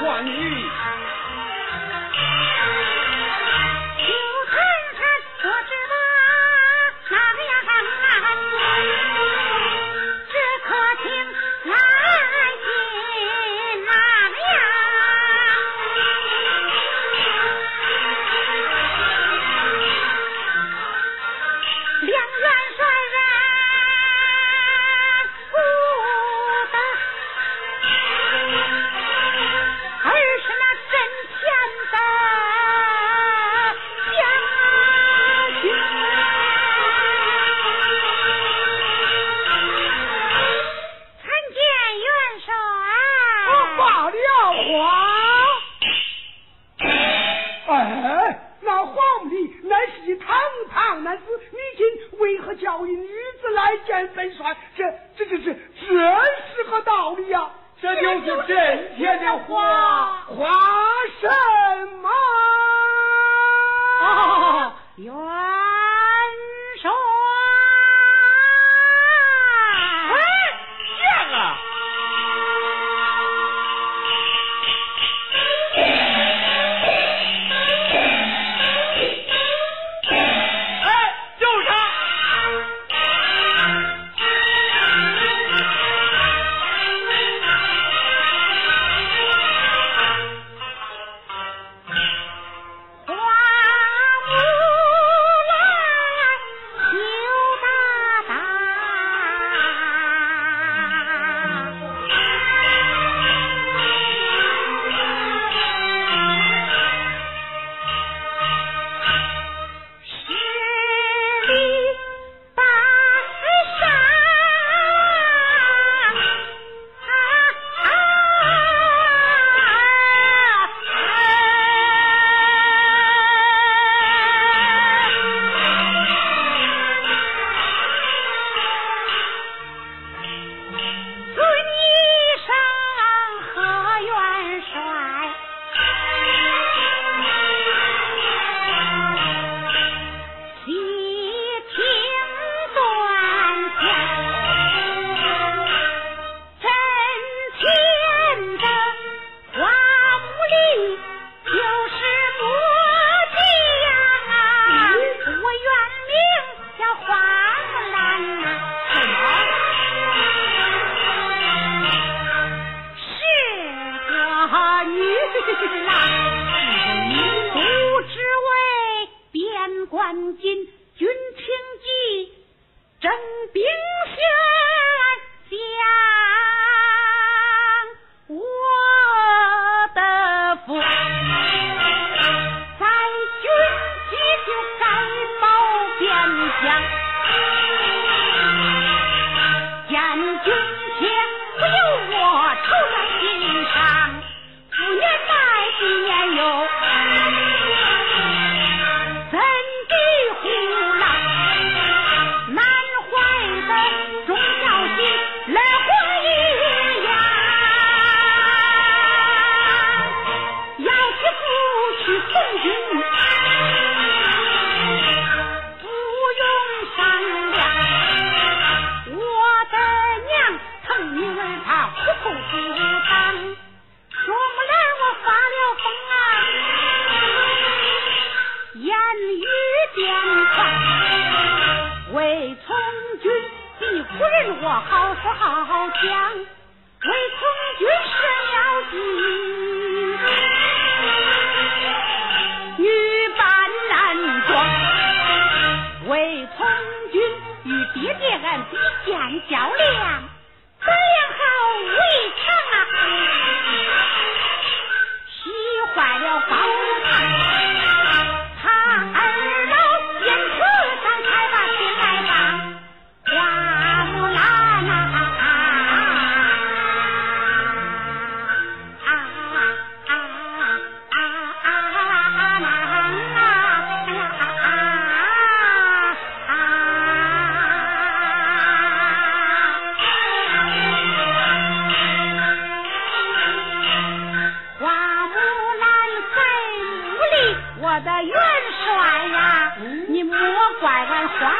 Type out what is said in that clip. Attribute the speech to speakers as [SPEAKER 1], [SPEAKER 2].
[SPEAKER 1] 换你。
[SPEAKER 2] 但是你今为何叫一女子来见本帅？这
[SPEAKER 3] 是哪一个之边关军军情记征兵轩家从军不用商量我的娘曾因为他苦口婆心说不来我发了疯啊言语间为从军的苦人我好说好讲为从军设了计乖乖刷